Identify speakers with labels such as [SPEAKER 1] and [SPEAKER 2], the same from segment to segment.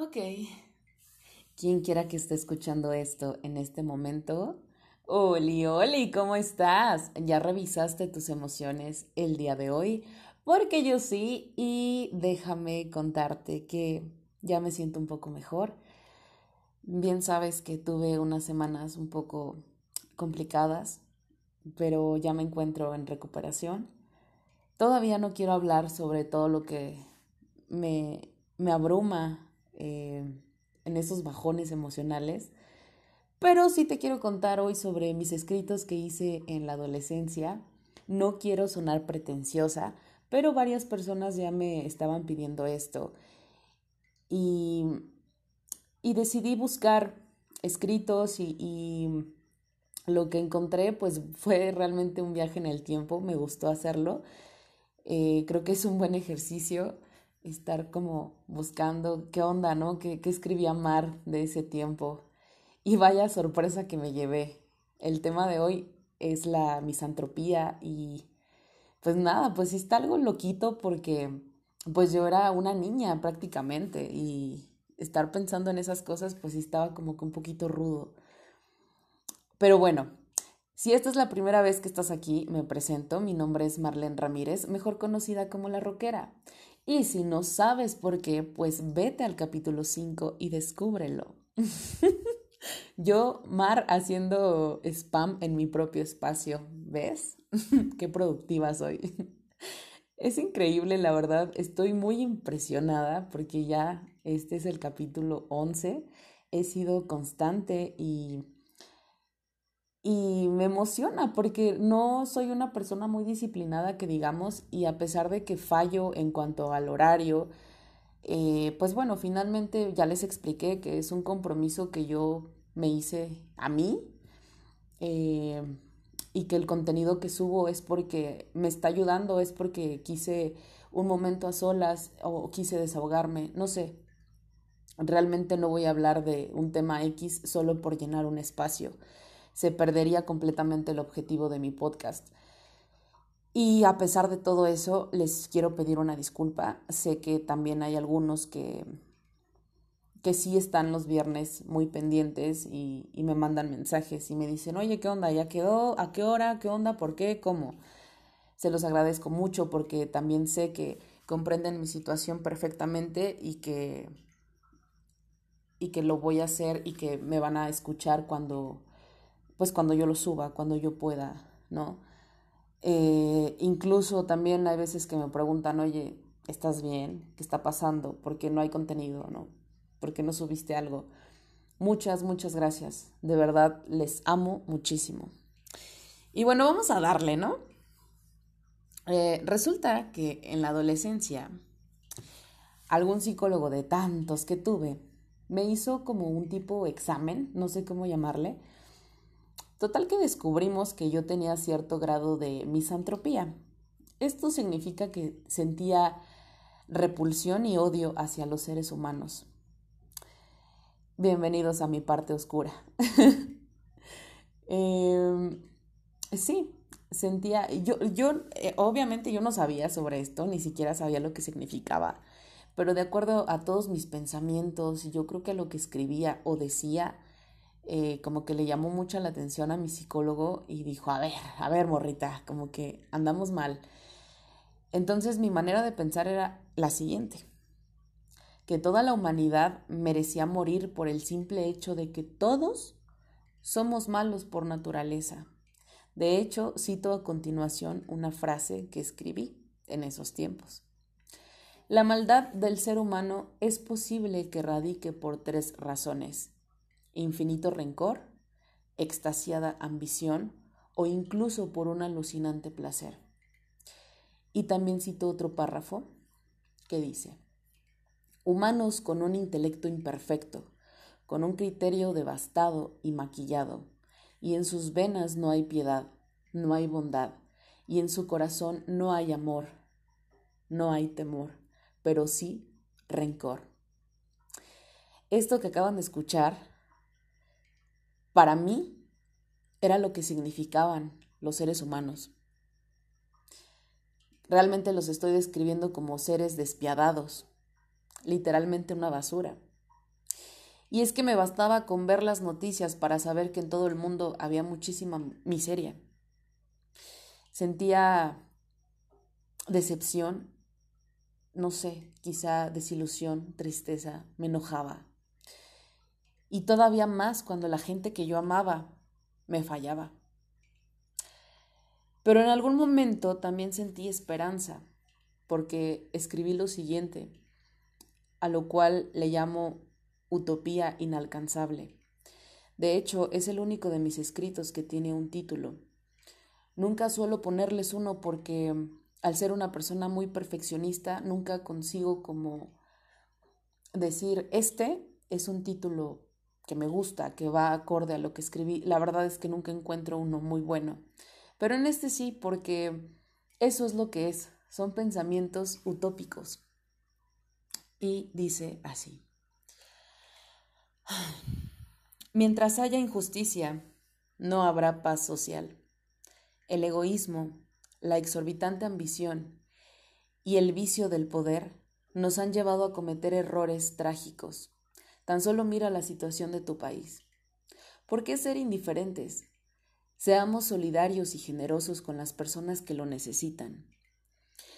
[SPEAKER 1] Ok. Quien quiera que esté escuchando esto en este momento, Oli, Oli, ¿cómo estás? ¿Ya revisaste tus emociones el día de hoy? Porque yo sí, y déjame contarte que ya me siento un poco mejor. Bien sabes que tuve unas semanas un poco complicadas, pero ya me encuentro en recuperación. Todavía no quiero hablar sobre todo lo que me, me abruma eh, en esos bajones emocionales. Pero sí te quiero contar hoy sobre mis escritos que hice en la adolescencia. No quiero sonar pretenciosa, pero varias personas ya me estaban pidiendo esto. Y, y decidí buscar escritos y, lo que encontré pues fue realmente un viaje en el tiempo, me gustó hacerlo. Eh, creo que es un buen ejercicio estar como buscando qué onda, ¿no? ¿Qué, qué escribía Mar de ese tiempo? Y vaya sorpresa que me llevé. El tema de hoy es la misantropía y pues nada, pues está algo loquito porque pues yo era una niña prácticamente y estar pensando en esas cosas pues estaba como que un poquito rudo. Pero bueno, si esta es la primera vez que estás aquí, me presento. Mi nombre es Marlene Ramírez, mejor conocida como La Roquera. Y si no sabes por qué, pues vete al capítulo 5 y descúbrelo. Yo, Mar, haciendo spam en mi propio espacio, ¿ves? qué productiva soy. Es increíble, la verdad. Estoy muy impresionada porque ya este es el capítulo 11. He sido constante y y me emociona porque no soy una persona muy disciplinada que digamos y a pesar de que fallo en cuanto al horario, eh, pues bueno, finalmente ya les expliqué que es un compromiso que yo me hice a mí eh, y que el contenido que subo es porque me está ayudando, es porque quise un momento a solas o quise desahogarme, no sé. Realmente no voy a hablar de un tema X solo por llenar un espacio se perdería completamente el objetivo de mi podcast. Y a pesar de todo eso, les quiero pedir una disculpa. Sé que también hay algunos que, que sí están los viernes muy pendientes y, y me mandan mensajes y me dicen, oye, ¿qué onda? ¿Ya quedó? ¿A qué hora? ¿Qué onda? ¿Por qué? ¿Cómo? Se los agradezco mucho porque también sé que comprenden mi situación perfectamente y que, y que lo voy a hacer y que me van a escuchar cuando, pues cuando yo lo suba, cuando yo pueda, ¿no? Eh, incluso también hay veces que me preguntan, oye, ¿estás bien? ¿Qué está pasando? ¿Por qué no hay contenido? ¿No? ¿Por qué no subiste algo? Muchas, muchas gracias. De verdad, les amo muchísimo. Y bueno, vamos a darle, ¿no? Eh, resulta que en la adolescencia, algún psicólogo de tantos que tuve me hizo como un tipo examen, no sé cómo llamarle, Total que descubrimos que yo tenía cierto grado de misantropía. Esto significa que sentía repulsión y odio hacia los seres humanos. Bienvenidos a mi parte oscura. Em, sí, sentía, yo, yo eh, obviamente yo no sabía sobre esto, ni siquiera sabía lo que significaba, pero de acuerdo a todos mis pensamientos, yo creo que lo que escribía o decía, eh, como que le llamó mucho la atención a mi psicólogo y dijo, a ver, a ver, morrita, como que andamos mal. Entonces mi manera de pensar era la siguiente, que toda la humanidad merecía morir por el simple hecho de que todos somos malos por naturaleza. De hecho, cito a continuación una frase que escribí en esos tiempos. La maldad del ser humano es posible que radique por tres razones infinito rencor, extasiada ambición o incluso por un alucinante placer. Y también cito otro párrafo que dice, humanos con un intelecto imperfecto, con un criterio devastado y maquillado, y en sus venas no hay piedad, no hay bondad, y en su corazón no hay amor, no hay temor, pero sí rencor. Esto que acaban de escuchar para mí era lo que significaban los seres humanos. Realmente los estoy describiendo como seres despiadados, literalmente una basura. Y es que me bastaba con ver las noticias para saber que en todo el mundo había muchísima miseria. Sentía decepción, no sé, quizá desilusión, tristeza, me enojaba. Y todavía más cuando la gente que yo amaba me fallaba. Pero en algún momento también sentí esperanza, porque escribí lo siguiente, a lo cual le llamo utopía inalcanzable. De hecho, es el único de mis escritos que tiene un título. Nunca suelo ponerles uno porque al ser una persona muy perfeccionista, nunca consigo como decir, este es un título que me gusta, que va acorde a lo que escribí. La verdad es que nunca encuentro uno muy bueno. Pero en este sí, porque eso es lo que es, son pensamientos utópicos. Y dice así. Mientras haya injusticia, no habrá paz social. El egoísmo, la exorbitante ambición y el vicio del poder nos han llevado a cometer errores trágicos. Tan solo mira la situación de tu país. ¿Por qué ser indiferentes? Seamos solidarios y generosos con las personas que lo necesitan.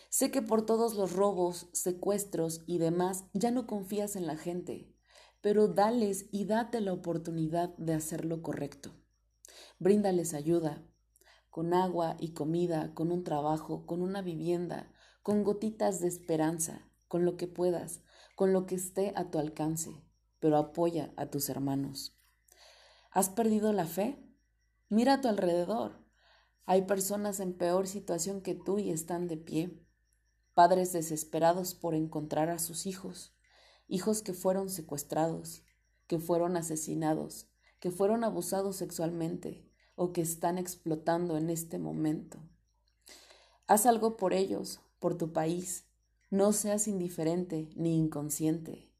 [SPEAKER 1] Sé que por todos los robos, secuestros y demás ya no confías en la gente, pero dales y date la oportunidad de hacer lo correcto. Bríndales ayuda, con agua y comida, con un trabajo, con una vivienda, con gotitas de esperanza, con lo que puedas, con lo que esté a tu alcance, pero apoya a tus hermanos. ¿Has perdido la fe? Mira a tu alrededor. Hay personas en peor situación que tú y están de pie. Padres desesperados por encontrar a sus hijos, hijos que fueron secuestrados, que fueron asesinados, que fueron abusados sexualmente, o que están explotando en este momento. Haz algo por ellos, por tu país. No seas indiferente ni inconsciente.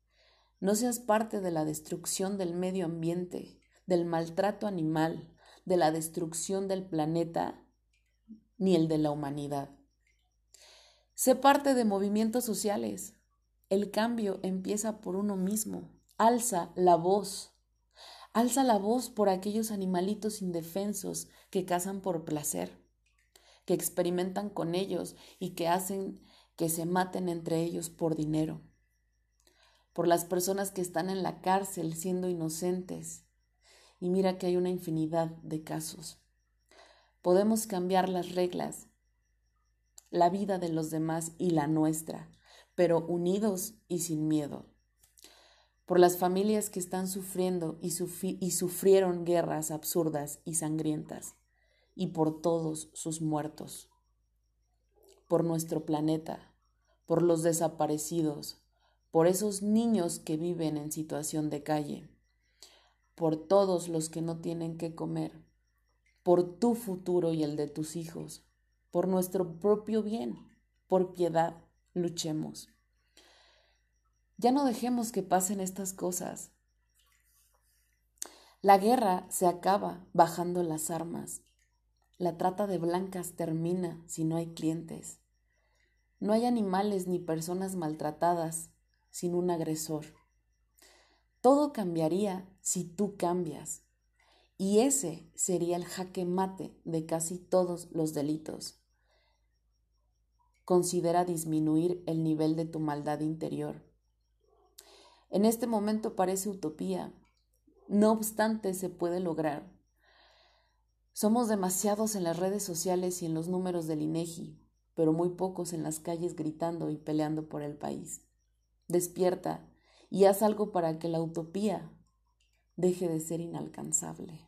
[SPEAKER 1] No seas parte de la destrucción del medio ambiente, del maltrato animal, de la destrucción del planeta, ni el de la humanidad. Sé parte de movimientos sociales. El cambio empieza por uno mismo. Alza la voz. Alza la voz por aquellos animalitos indefensos que cazan por placer, que experimentan con ellos y que hacen que se maten entre ellos por dinero, por las personas que están en la cárcel siendo inocentes. Y mira que hay una infinidad de casos. Podemos cambiar las reglas, la vida de los demás y la nuestra, pero unidos y sin miedo por las familias que están sufriendo y, y, sufrieron guerras absurdas y sangrientas, y por todos sus muertos, por nuestro planeta, por los desaparecidos, por esos niños que viven en situación de calle, por todos los que no tienen que comer, por tu futuro y el de tus hijos, por nuestro propio bien, por piedad, luchemos. Ya no dejemos que pasen estas cosas. La guerra se acaba bajando las armas. La trata de blancas termina si no hay clientes. No hay animales ni personas maltratadas sin un agresor. Todo cambiaría si tú cambias. Y ese sería el jaque mate de casi todos los delitos. Considera disminuir el nivel de tu maldad interior en este momento parece utopía. No obstante, se puede lograr. Somos demasiados en las redes sociales y en los números del INEGI, pero muy pocos en las calles gritando y peleando por el país. Despierta y haz algo para que la utopía deje de ser inalcanzable.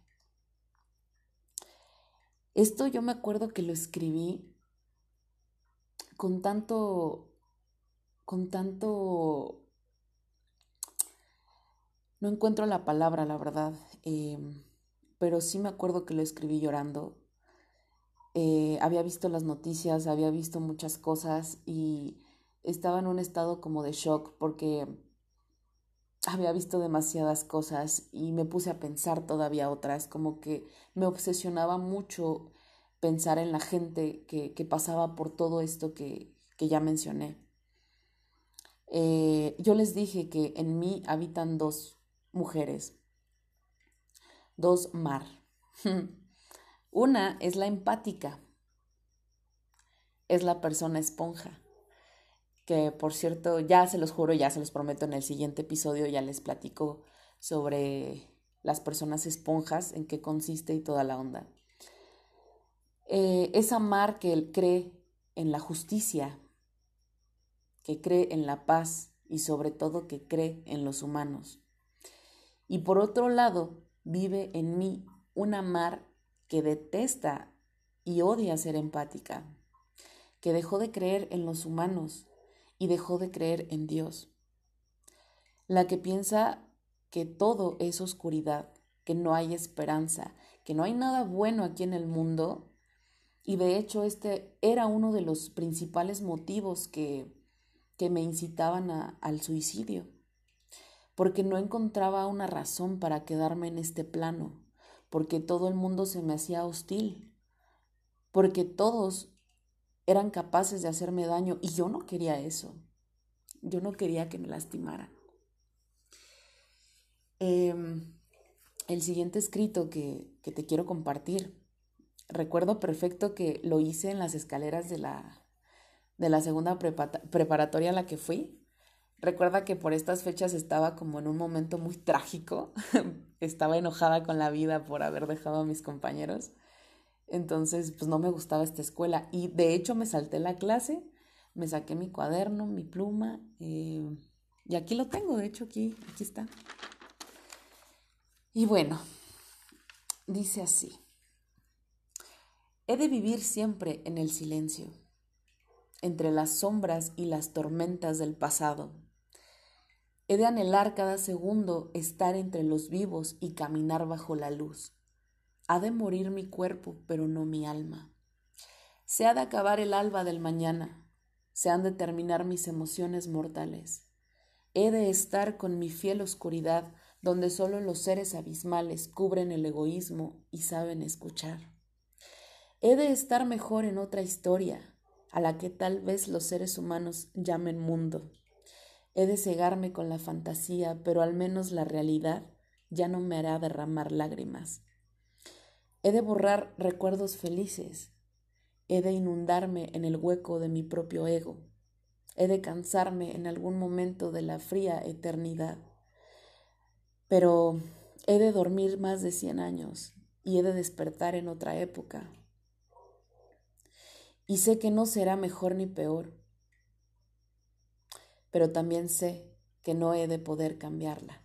[SPEAKER 1] Esto yo me acuerdo que lo escribí con tanto con tanto no encuentro la palabra, la verdad, em, pero sí me acuerdo que lo escribí llorando. Eh, había visto las noticias, había visto muchas cosas y estaba en un estado como de shock porque había visto demasiadas cosas y me puse a pensar todavía otras, como que me obsesionaba mucho pensar en la gente que, pasaba por todo esto que, ya mencioné. Eh, yo les dije que en mí habitan dos mujeres. Dos, mar. Una es la empática. Es la persona esponja. Que por cierto, ya se los juro, ya se los prometo en el siguiente episodio, ya les platico sobre las personas esponjas, en qué consiste y toda la onda. Eh, es amar que él cree en la justicia, que cree en la paz y sobre todo que cree en los humanos. Y por otro lado, vive en mí una mar que detesta y odia ser empática, que dejó de creer en los humanos y dejó de creer en Dios. La que piensa que todo es oscuridad, que no hay esperanza, que no hay nada bueno aquí en el mundo. Y de hecho este era uno de los principales motivos que, que me incitaban al suicidio porque no encontraba una razón para quedarme en este plano, porque todo el mundo se me hacía hostil, porque todos eran capaces de hacerme daño y yo no quería eso. Yo no quería que me lastimaran. Em, el siguiente escrito que, que te quiero compartir, recuerdo perfecto que lo hice en las escaleras de la, de la segunda preparatoria a la que fui Recuerda que por estas fechas estaba como en un momento muy trágico, estaba enojada con la vida por haber dejado a mis compañeros, entonces pues no me gustaba esta escuela y de hecho me salté la clase, me saqué mi cuaderno, mi pluma eh, y aquí lo tengo, de hecho aquí, aquí está. Y bueno, dice así, he de vivir siempre en el silencio, entre las sombras y las tormentas del pasado He de anhelar cada segundo estar entre los vivos y caminar bajo la luz. Ha de morir mi cuerpo, pero no mi alma. Se ha de acabar el alba del mañana. Se han de terminar mis emociones mortales. He de estar con mi fiel oscuridad, donde solo los seres abismales cubren el egoísmo y saben escuchar. He de estar mejor en otra historia, a la que tal vez los seres humanos llamen mundo He de cegarme con la fantasía, pero al menos la realidad ya no me hará derramar lágrimas. He de borrar recuerdos felices. He de inundarme en el hueco de mi propio ego. He de cansarme en algún momento de la fría eternidad. Pero he de dormir más de cien años y he de despertar en otra época. Y sé que no será mejor ni peor pero también sé que no he de poder cambiarla.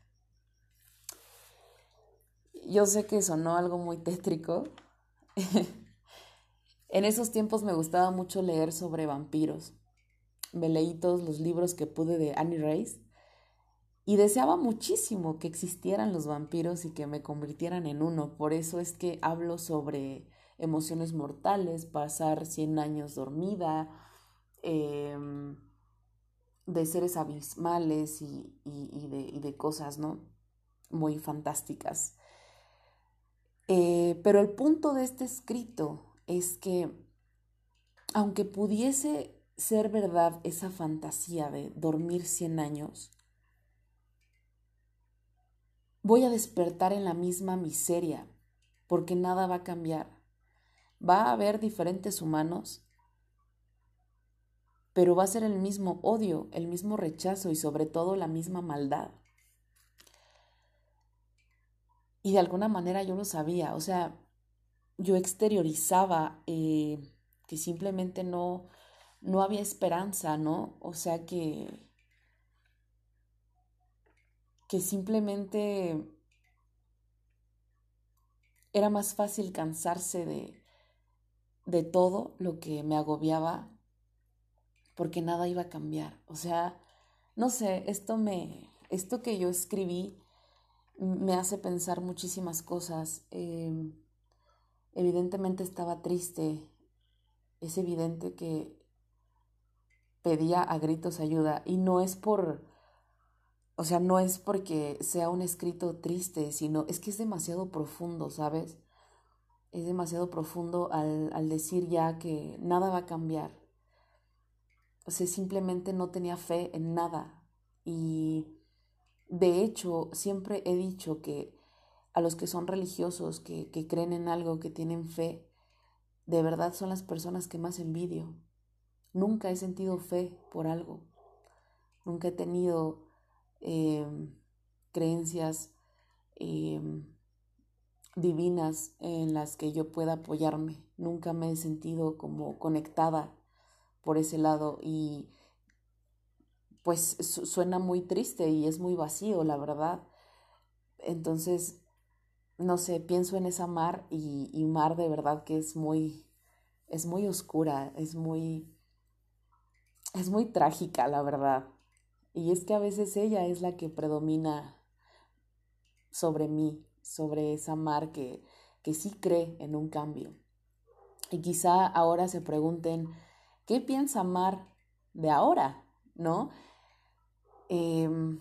[SPEAKER 1] Yo sé que sonó algo muy tétrico. en esos tiempos me gustaba mucho leer sobre vampiros. Me leí todos los libros que pude de Annie Rice y deseaba muchísimo que existieran los vampiros y que me convirtieran en uno. Por eso es que hablo sobre emociones mortales, pasar 100 años dormida, eh, de seres abismales y, de, cosas, ¿no? Muy fantásticas. Eh, pero el punto de este escrito es que, aunque pudiese ser verdad esa fantasía de dormir 100 años, voy a despertar en la misma miseria, porque nada va a cambiar. Va a haber diferentes humanos pero va a ser el mismo odio, el mismo rechazo y sobre todo la misma maldad. Y de alguna manera yo lo sabía, o sea, yo exteriorizaba eh, que simplemente no, no había esperanza, ¿no? O sea que, que simplemente era más fácil cansarse de, de todo lo que me agobiaba porque nada iba a cambiar. O sea, no sé, esto me, esto que yo escribí me hace pensar muchísimas cosas. Em, evidentemente estaba triste, es evidente que pedía a gritos ayuda y no es por, o sea, no es porque sea un escrito triste, sino es que es demasiado profundo, ¿sabes? Es demasiado profundo al, al decir ya que nada va a cambiar, o sea, simplemente no tenía fe en nada. Y De hecho, siempre he dicho que a los que son religiosos, que, creen en algo, que tienen fe, de verdad son las personas que más envidio. Nunca he sentido fe por algo. Nunca he tenido em, creencias em, divinas en las que yo pueda apoyarme. Nunca me he sentido como conectada por ese lado y pues suena muy triste y es muy vacío, la verdad. Entonces, no sé, pienso en esa mar y, y mar de verdad que es muy, es muy oscura, es muy, es muy trágica, la verdad. Y es que a veces ella es la que predomina sobre mí, sobre esa mar que, que sí cree en un cambio. Y quizá ahora se pregunten, ¿qué piensa Mar de ahora? ¿No? Em,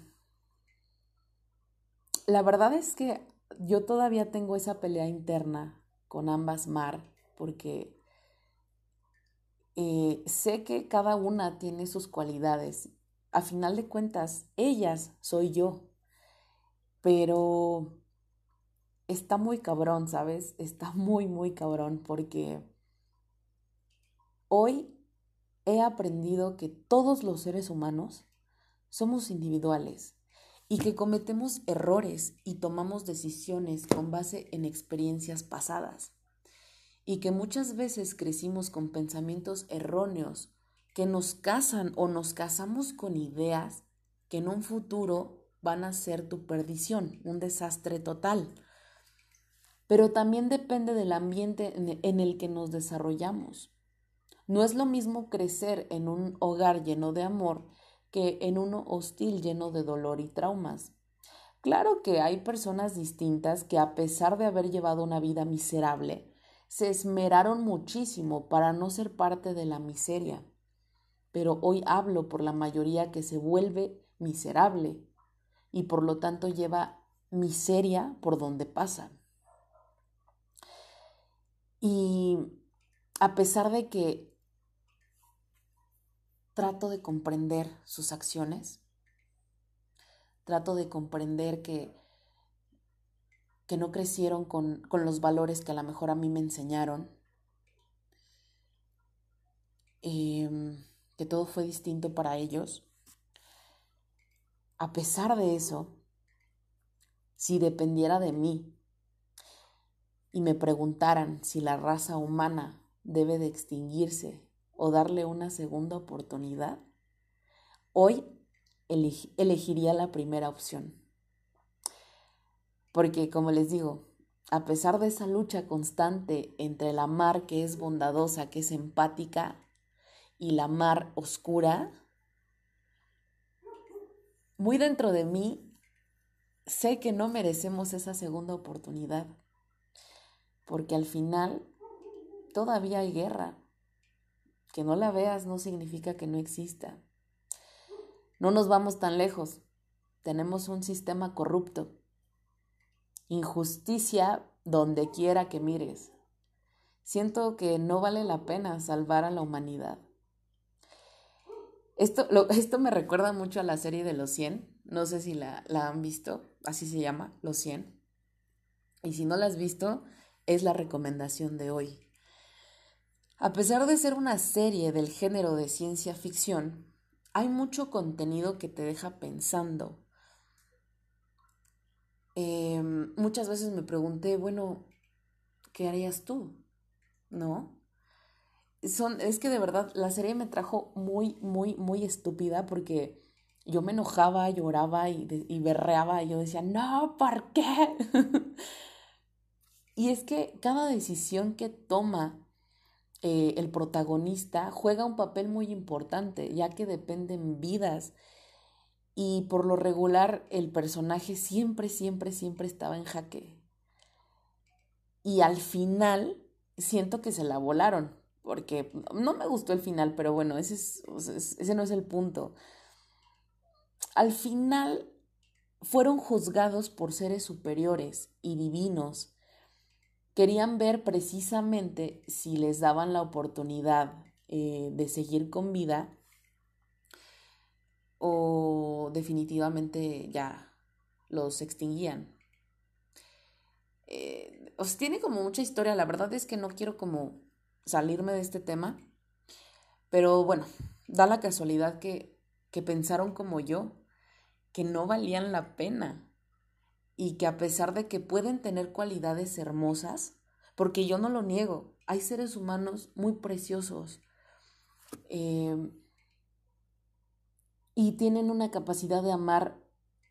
[SPEAKER 1] la verdad es que yo todavía tengo esa pelea interna con ambas Mar, porque eh, sé que cada una tiene sus cualidades. A final de cuentas, ellas soy yo. Pero está muy cabrón, ¿sabes? Está muy, muy cabrón porque hoy he aprendido que todos los seres humanos somos individuales y que cometemos errores y tomamos decisiones con base en experiencias pasadas y que muchas veces crecimos con pensamientos erróneos que nos casan o nos casamos con ideas que en un futuro van a ser tu perdición, un desastre total. Pero también depende del ambiente en el que nos desarrollamos. No es lo mismo crecer en un hogar lleno de amor que en uno hostil lleno de dolor y traumas. Claro que hay personas distintas que a pesar de haber llevado una vida miserable, se esmeraron muchísimo para no ser parte de la miseria. Pero hoy hablo por la mayoría que se vuelve miserable y por lo tanto lleva miseria por donde pasa. Y a pesar de que trato de comprender sus acciones, trato de comprender que, que no crecieron con, con los valores que a lo mejor a mí me enseñaron, em, que todo fue distinto para ellos. A pesar de eso, si dependiera de mí y me preguntaran si la raza humana debe de extinguirse o darle una segunda oportunidad, hoy elegiría la primera opción. Porque, como les digo, a pesar de esa lucha constante entre la mar que es bondadosa, que es empática, y la mar oscura, muy dentro de mí sé que no merecemos esa segunda oportunidad, porque al final todavía hay guerra, que no la veas no significa que no exista. No nos vamos tan lejos. Tenemos un sistema corrupto. Injusticia donde quiera que mires. Siento que no vale la pena salvar a la humanidad. Esto, esto me recuerda mucho a la serie de Los 100. No sé si la, la han visto. Así se llama, Los 100. Y si no la has visto, es la recomendación de hoy. A pesar de ser una serie del género de ciencia ficción, hay mucho contenido que te deja pensando. Em, muchas veces me pregunté, bueno, ¿qué harías tú? ¿No? Son, es que de verdad la serie me trajo muy, muy, muy estúpida porque yo me enojaba, lloraba y, y berreaba y yo decía, no, ¿por qué? y es que cada decisión que toma eh, el protagonista juega un papel muy importante, ya que dependen vidas. Y por lo regular el personaje siempre, siempre, siempre estaba en jaque. Y al final siento que se la volaron, porque no me gustó el final, pero bueno, ese, ese no es el punto. Al final fueron juzgados por seres superiores y divinos querían ver precisamente si les daban la oportunidad eh, de seguir con vida o definitivamente ya los extinguían. Eh, tiene como mucha historia, la verdad es que no quiero como salirme de este tema, pero bueno, da la casualidad que, que pensaron como yo, que no valían la pena y que a pesar de que pueden tener cualidades hermosas, porque yo no lo niego, hay seres humanos muy preciosos eh, y tienen una capacidad de amar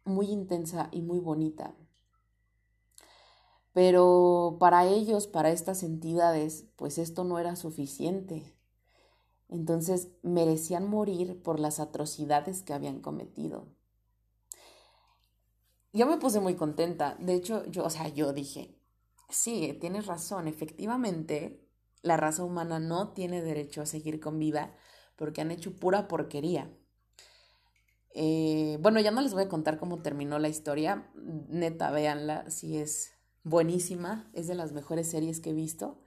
[SPEAKER 1] muy intensa y muy bonita. Pero para ellos, para estas entidades, pues esto no era suficiente. Entonces merecían morir por las atrocidades que habían cometido yo me puse muy contenta. De hecho, yo, o sea, yo dije, sí, tienes razón, efectivamente, la raza humana no tiene derecho a seguir con vida porque han hecho pura porquería. Eh, bueno, ya no les voy a contar cómo terminó la historia. Neta, véanla, si es buenísima, es de las mejores series que he visto.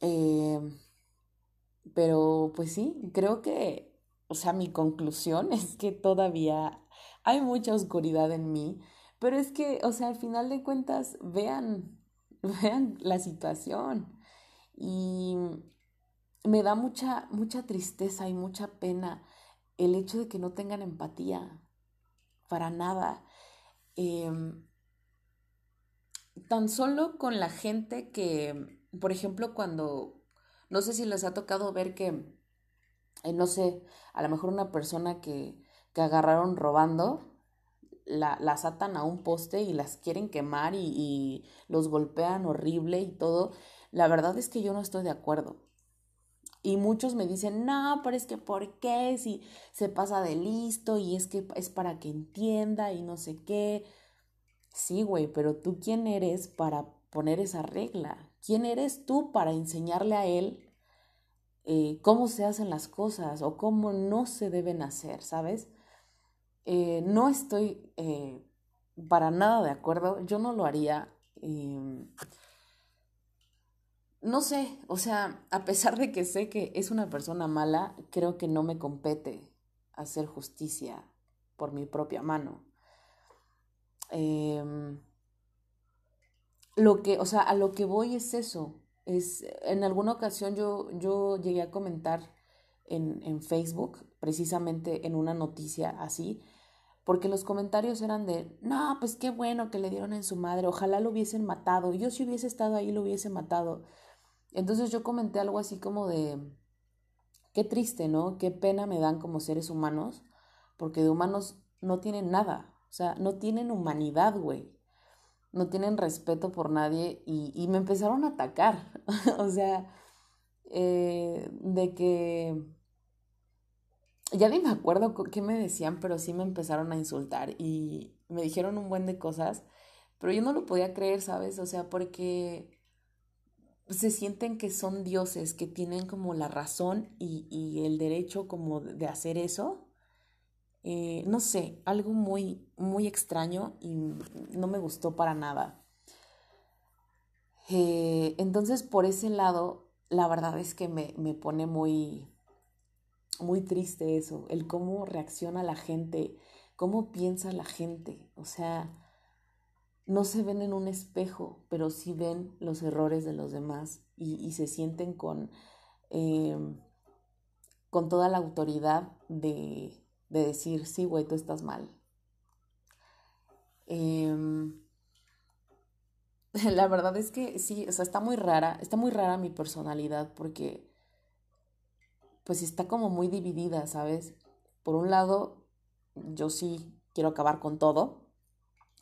[SPEAKER 1] Eh, pero pues sí, creo que, o sea, mi conclusión es que todavía hay mucha oscuridad en mí, pero es que, o sea, al final de cuentas, vean, vean la situación. Y me da mucha, mucha tristeza y mucha pena el hecho de que no tengan empatía, para nada. Em, tan solo con la gente que, por ejemplo, cuando, no sé si les ha tocado ver que, eh, no sé, a lo mejor una persona que que agarraron robando, la, las atan a un poste y las quieren quemar y, los golpean horrible y todo. La verdad es que yo no estoy de acuerdo. Y muchos me dicen, no, pero es que ¿por qué? Si se pasa de listo y es que es para que entienda y no sé qué. Sí, güey, pero tú quién eres para poner esa regla? ¿Quién eres tú para enseñarle a él eh, cómo se hacen las cosas o cómo no se deben hacer, ¿sabes? Eh, no estoy eh, para nada de acuerdo, yo no lo haría. Em, no sé, o sea, a pesar de que sé que es una persona mala, creo que no me compete hacer justicia por mi propia mano. Em, lo que, o sea, a lo que voy es eso. Es, en alguna ocasión yo, yo llegué a comentar en, en Facebook, precisamente en una noticia así, porque los comentarios eran de, no, pues qué bueno que le dieron en su madre, ojalá lo hubiesen matado, yo si hubiese estado ahí lo hubiese matado. Entonces yo comenté algo así como de, qué triste, ¿no? Qué pena me dan como seres humanos, porque de humanos no tienen nada, o sea, no tienen humanidad, güey, no tienen respeto por nadie y, me empezaron a atacar, o sea, eh, de que ya ni me acuerdo qué me decían, pero sí me empezaron a insultar y me dijeron un buen de cosas, pero yo no lo podía creer, ¿sabes? O sea, porque se sienten que son dioses, que tienen como la razón y, el derecho como de hacer eso. Eh, no sé, algo muy, muy extraño y no me gustó para nada. Eh, entonces, por ese lado, la verdad es que me, me pone muy, muy triste eso, el cómo reacciona la gente, cómo piensa la gente. O sea, no se ven en un espejo, pero sí ven los errores de los demás y, se sienten con, em, con toda la autoridad de, de decir, sí, güey, tú estás mal. Em, la verdad es que sí, o sea, está muy rara, está muy rara mi personalidad porque pues está como muy dividida, ¿sabes? Por un lado, yo sí quiero acabar con todo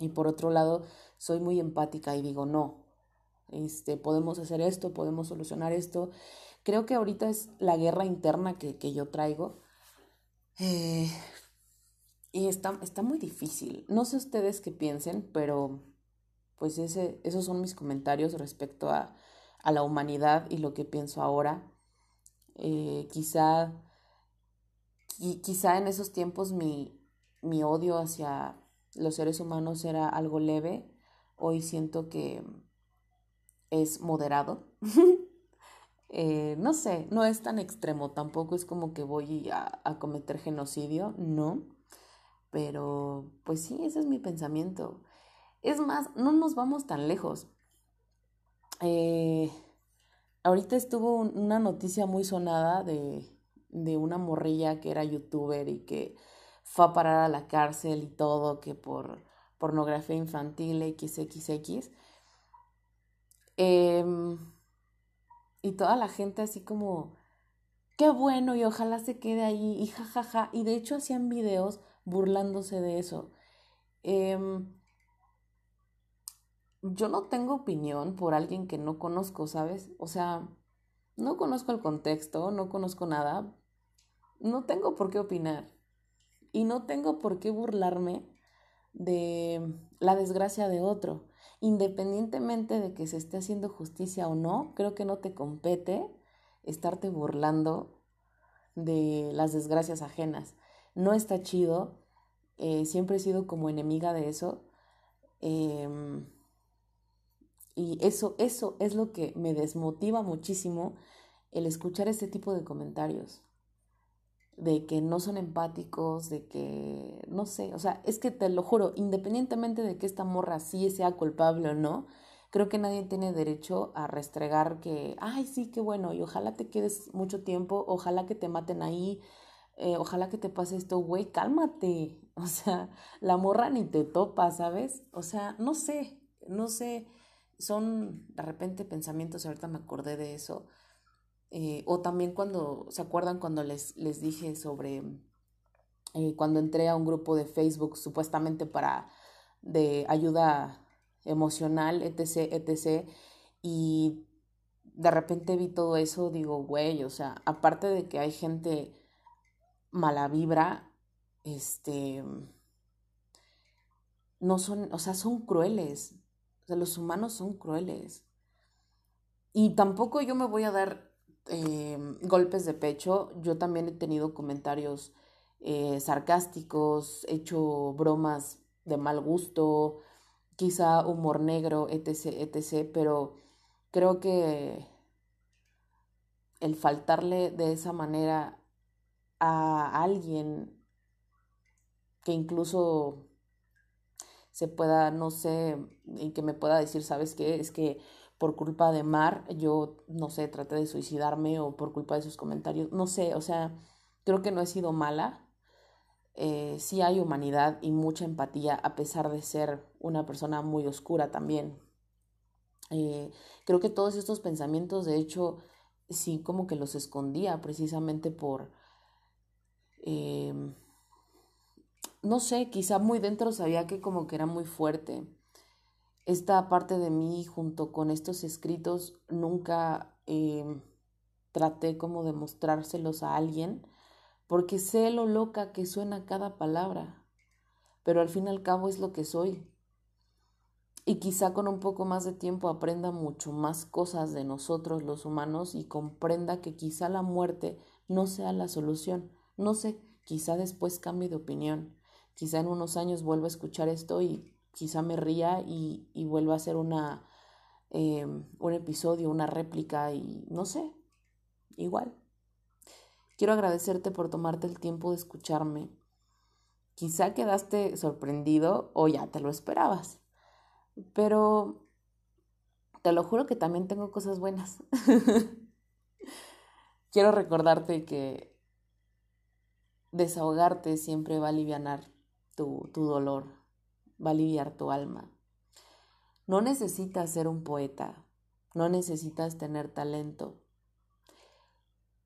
[SPEAKER 1] y por otro lado, soy muy empática y digo, no, este, podemos hacer esto, podemos solucionar esto. Creo que ahorita es la guerra interna que, yo traigo. Eh, y está, está muy difícil. No sé ustedes qué piensen, pero pues ese, esos son mis comentarios respecto a, a la humanidad y lo que pienso ahora. Eh, quizá, quizá en esos tiempos mi, mi odio hacia los seres humanos era algo leve. Hoy siento que es moderado. Eh, no sé, no es tan extremo, tampoco es como que voy a, a, cometer genocidio, no, Pero, pues sí, ese es mi pensamiento. Es más, no nos vamos tan lejos. Eh, ahorita estuvo una noticia muy sonada de, de una morrilla que era youtuber y que fue a parar a la cárcel y todo, que por pornografía infantil XXX. Em, y toda la gente así como, qué bueno y ojalá se quede ahí y jajaja. Y de hecho hacían videos burlándose de eso. Em, yo no tengo opinión por alguien que no conozco, ¿sabes? O sea, no conozco el contexto, no conozco nada. No tengo por qué opinar. Y no tengo por qué burlarme de la desgracia de otro. Independientemente de que se esté haciendo justicia o no, creo que no te compete estarte burlando de las desgracias ajenas. No está chido. Eh, siempre he sido como enemiga de eso. Em, y eso, eso es lo que me desmotiva muchísimo el escuchar este tipo de comentarios. De que no son empáticos, de que, no sé, o sea, es que te lo juro, independientemente de que esta morra sí sea culpable o no, creo que nadie tiene derecho a restregar que, ay, sí, qué bueno, y ojalá te quedes mucho tiempo, ojalá que te maten ahí, eh, ojalá que te pase esto, güey, cálmate. O sea, la morra ni te topa, ¿sabes? O sea, no sé, no sé son de repente pensamientos, ahorita me acordé de eso. Eh, o también cuando, ¿se acuerdan cuando les, les dije sobre eh, cuando entré a un grupo de Facebook supuestamente para de ayuda emocional, etc., etc., y de repente vi todo eso, digo, güey, o sea, aparte de que hay gente mala vibra, este, no son, o sea, son crueles, o sea, los humanos son crueles. Y tampoco yo me voy a dar eh, golpes de pecho. Yo también he tenido comentarios eh, sarcásticos, he hecho bromas de mal gusto, quizá humor negro, etc., etc., pero creo que el faltarle de esa manera a alguien que incluso se pueda, no sé, y que me pueda decir, ¿sabes qué? Es que por culpa de Mar yo, no sé, traté de suicidarme o por culpa de sus comentarios, no sé, o sea, creo que no he sido mala. Eh, sí hay humanidad y mucha empatía a pesar de ser una persona muy oscura también. Eh, creo que todos estos pensamientos, de hecho, sí como que los escondía precisamente por... Eh, no sé, quizá muy dentro sabía que como que era muy fuerte. Esta parte de mí junto con estos escritos nunca em, traté como de mostrárselos a alguien porque sé lo loca que suena cada palabra, pero al fin y al cabo es lo que soy. Y quizá con un poco más de tiempo aprenda mucho más cosas de nosotros los humanos y comprenda que quizá la muerte no sea la solución. No sé, quizá después cambie de opinión quizá en unos años vuelva a escuchar esto y quizá me ría y, y vuelva a hacer una, em, un episodio, una réplica y no sé, igual. Quiero agradecerte por tomarte el tiempo de escucharme. Quizá quedaste sorprendido o ya te lo esperabas, pero te lo juro que también tengo cosas buenas. Quiero recordarte que desahogarte siempre va a aliviar tu, dolor, va a aliviar tu alma. No necesitas ser un poeta, no necesitas tener talento.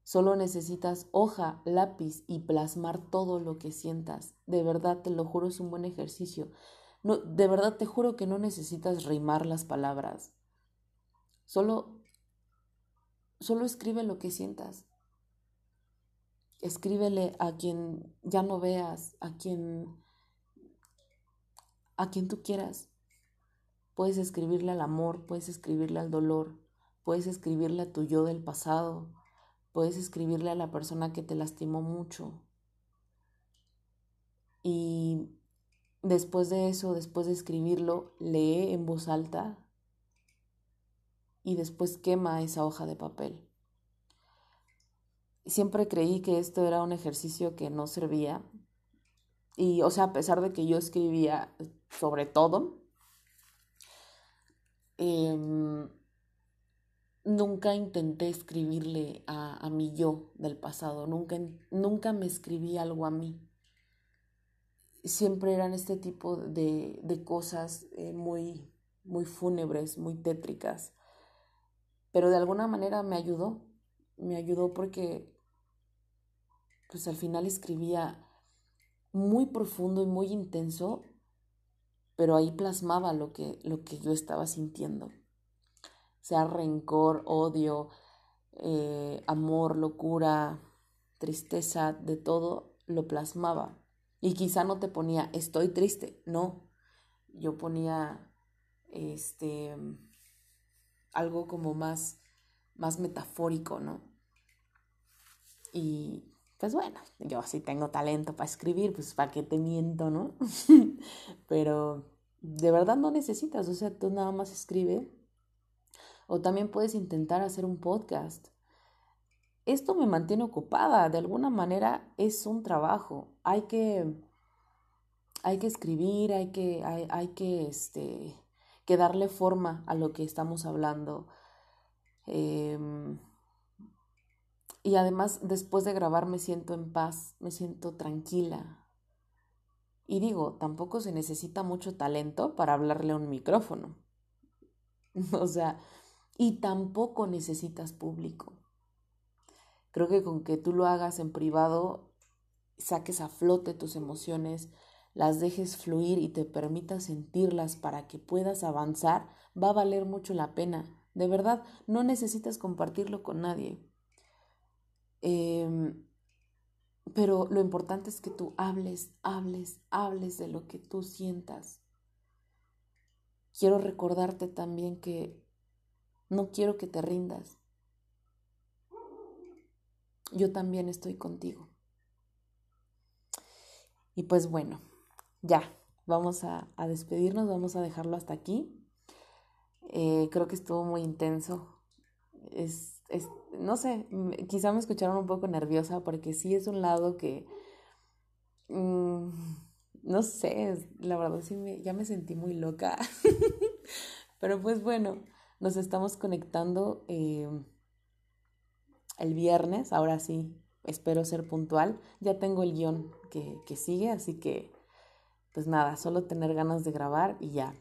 [SPEAKER 1] Solo necesitas hoja, lápiz y plasmar todo lo que sientas. De verdad, te lo juro, es un buen ejercicio. No, de verdad te juro que no necesitas rimar las palabras. Solo, solo escribe lo que sientas. Escríbele a quien ya no veas, a quien a quien tú quieras. Puedes escribirle al amor, puedes escribirle al dolor, puedes escribirle a tu yo del pasado, puedes escribirle a la persona que te lastimó mucho. Y después de eso, después de escribirlo, lee en voz alta y después quema esa hoja de papel. Siempre creí que esto era un ejercicio que no servía, Y, o sea, a pesar de que yo escribía sobre todo, em, nunca intenté escribirle a, a, mi yo del pasado, nunca, nunca me escribí algo a mí. Siempre eran este tipo de, de cosas eh, muy, muy fúnebres, muy tétricas. Pero de alguna manera me ayudó, me ayudó porque pues al final escribía muy profundo y muy intenso, pero ahí plasmaba lo que, lo que yo estaba sintiendo. Sea rencor, odio, eh, amor, locura, tristeza, de todo, lo plasmaba. Y quizá no te ponía estoy triste, no. Yo ponía este algo como más más metafórico, ¿no? Y pues bueno, yo sí tengo talento para escribir, pues para qué te miento, ¿no? Pero de verdad no necesitas, o sea, tú nada más escribe. O también puedes intentar hacer un podcast. Esto me mantiene ocupada, de alguna manera es un trabajo. Hay que, hay que escribir, hay que, hay, hay que, este, que darle forma a lo que estamos hablando. Eh, y además, después de grabar me siento en paz, me siento tranquila. Y digo, tampoco se necesita mucho talento para hablarle a un micrófono. o sea, y tampoco necesitas público. Creo que con que tú lo hagas en privado, saques a flote tus emociones, las dejes fluir y te permitas sentirlas para que puedas avanzar, va a valer mucho la pena. De verdad, no necesitas compartirlo con nadie. Em, pero lo importante es que tú hables, hables, hables de lo que tú sientas. Quiero recordarte también que no quiero que te rindas. Yo también estoy contigo. Y pues bueno, ya, vamos a, despedirnos, vamos a dejarlo hasta aquí. Eh, creo que estuvo muy intenso. Es, no sé, quizá me escucharon un poco nerviosa porque sí es un lado que, mm, no sé, la verdad sí me, ya me sentí muy loca. Pero pues bueno, nos estamos conectando eh, el viernes, ahora sí, espero ser puntual. Ya tengo el guion que, que sigue, así que pues nada, solo tener ganas de grabar y ya.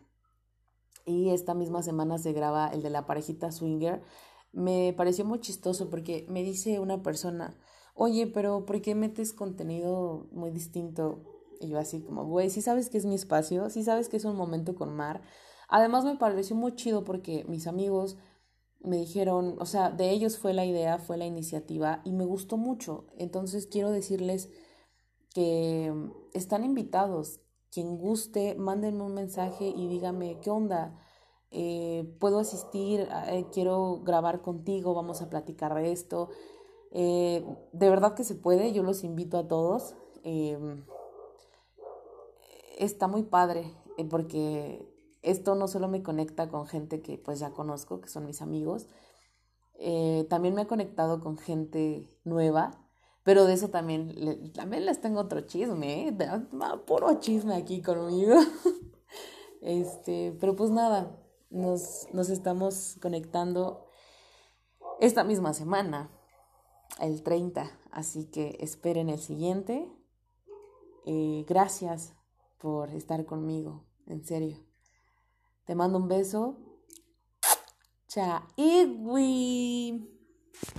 [SPEAKER 1] Y esta misma semana se graba el de la parejita swinger me pareció muy chistoso porque me dice una persona, oye, pero ¿por qué metes contenido muy distinto? Y yo así como, güey, sí sabes que es mi espacio, sí sabes que es un momento con mar. Además me pareció muy chido porque mis amigos me dijeron, o sea, de ellos fue la idea, fue la iniciativa y me gustó mucho. Entonces quiero decirles que están invitados. Quien guste, mándenme un mensaje y dígame, ¿qué onda? Eh, puedo asistir, eh, quiero grabar contigo, vamos a platicar de esto. Eh, de verdad que se puede, yo los invito a todos. Em, está muy padre porque esto no solo me conecta con gente que pues ya conozco, que son mis amigos, también me ha conectado con gente nueva, pero de eso también, también les tengo otro chisme, puro chisme aquí conmigo. este, pero pues nada, nos, estamos conectando esta misma semana, el 30, así que esperen el siguiente. Eh, gracias por estar conmigo, en serio. Te mando un beso. Chao.